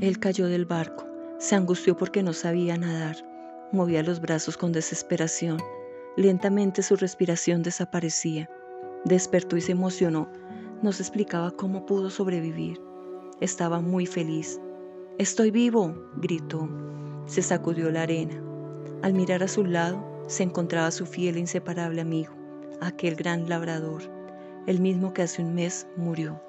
Él cayó del barco, se angustió porque no sabía nadar, movía los brazos con desesperación. Lentamente su respiración desaparecía. Despertó y se emocionó. Nos explicaba cómo pudo sobrevivir. Estaba muy feliz. Estoy vivo, gritó. Se sacudió la arena. Al mirar a su lado, se encontraba su fiel e inseparable amigo, aquel gran labrador, el mismo que hace un mes murió.